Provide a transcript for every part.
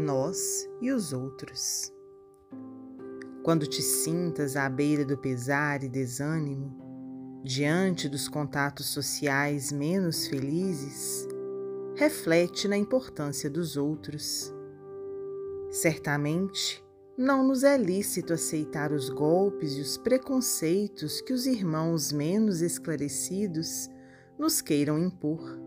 nós e os outros. Quando te sintas à beira do pesar e desânimo, diante dos contatos sociais menos felizes, reflete na importância dos outros. Certamente, não nos é lícito aceitar os golpes e os preconceitos que os irmãos menos esclarecidos nos queiram impor,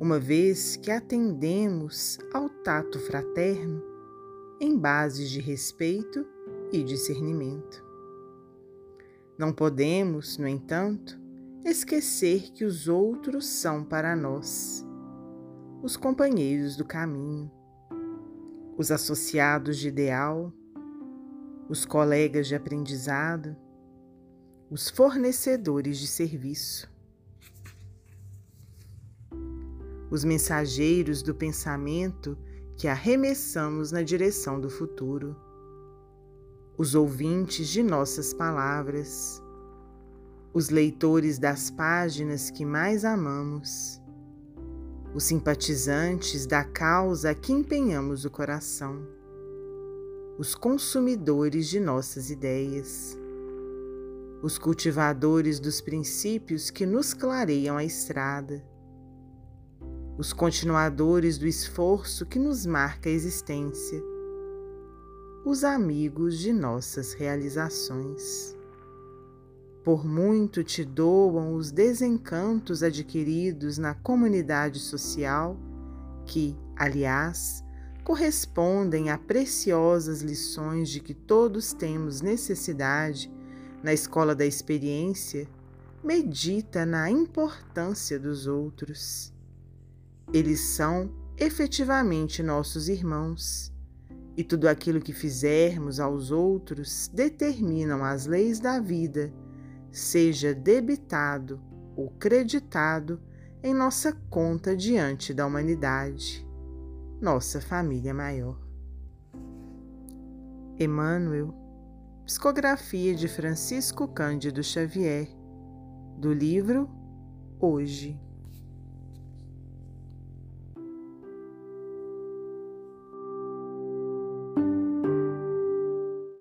uma vez que atendemos ao tato fraterno em bases de respeito e discernimento. Não podemos, no entanto, esquecer que os outros são para nós os companheiros do caminho, os associados de ideal, os colegas de aprendizado, os fornecedores de serviço, os mensageiros do pensamento que arremessamos na direção do futuro. Os ouvintes de nossas palavras, os leitores das páginas que mais amamos, os simpatizantes da causa a que empenhamos o coração, os consumidores de nossas ideias, os cultivadores dos princípios que nos clareiam a estrada, os continuadores do esforço que nos marca a existência os amigos de nossas realizações. Por muito te doam os desencantos adquiridos na comunidade social, que, aliás, correspondem a preciosas lições de que todos temos necessidade na escola da experiência, medita na importância dos outros. Eles são efetivamente nossos irmãos e tudo aquilo que fizermos aos outros determinam as leis da vida, seja debitado ou creditado em nossa conta diante da humanidade, nossa família maior. Emmanuel, psicografia de Francisco Cândido Xavier, do livro Hoje.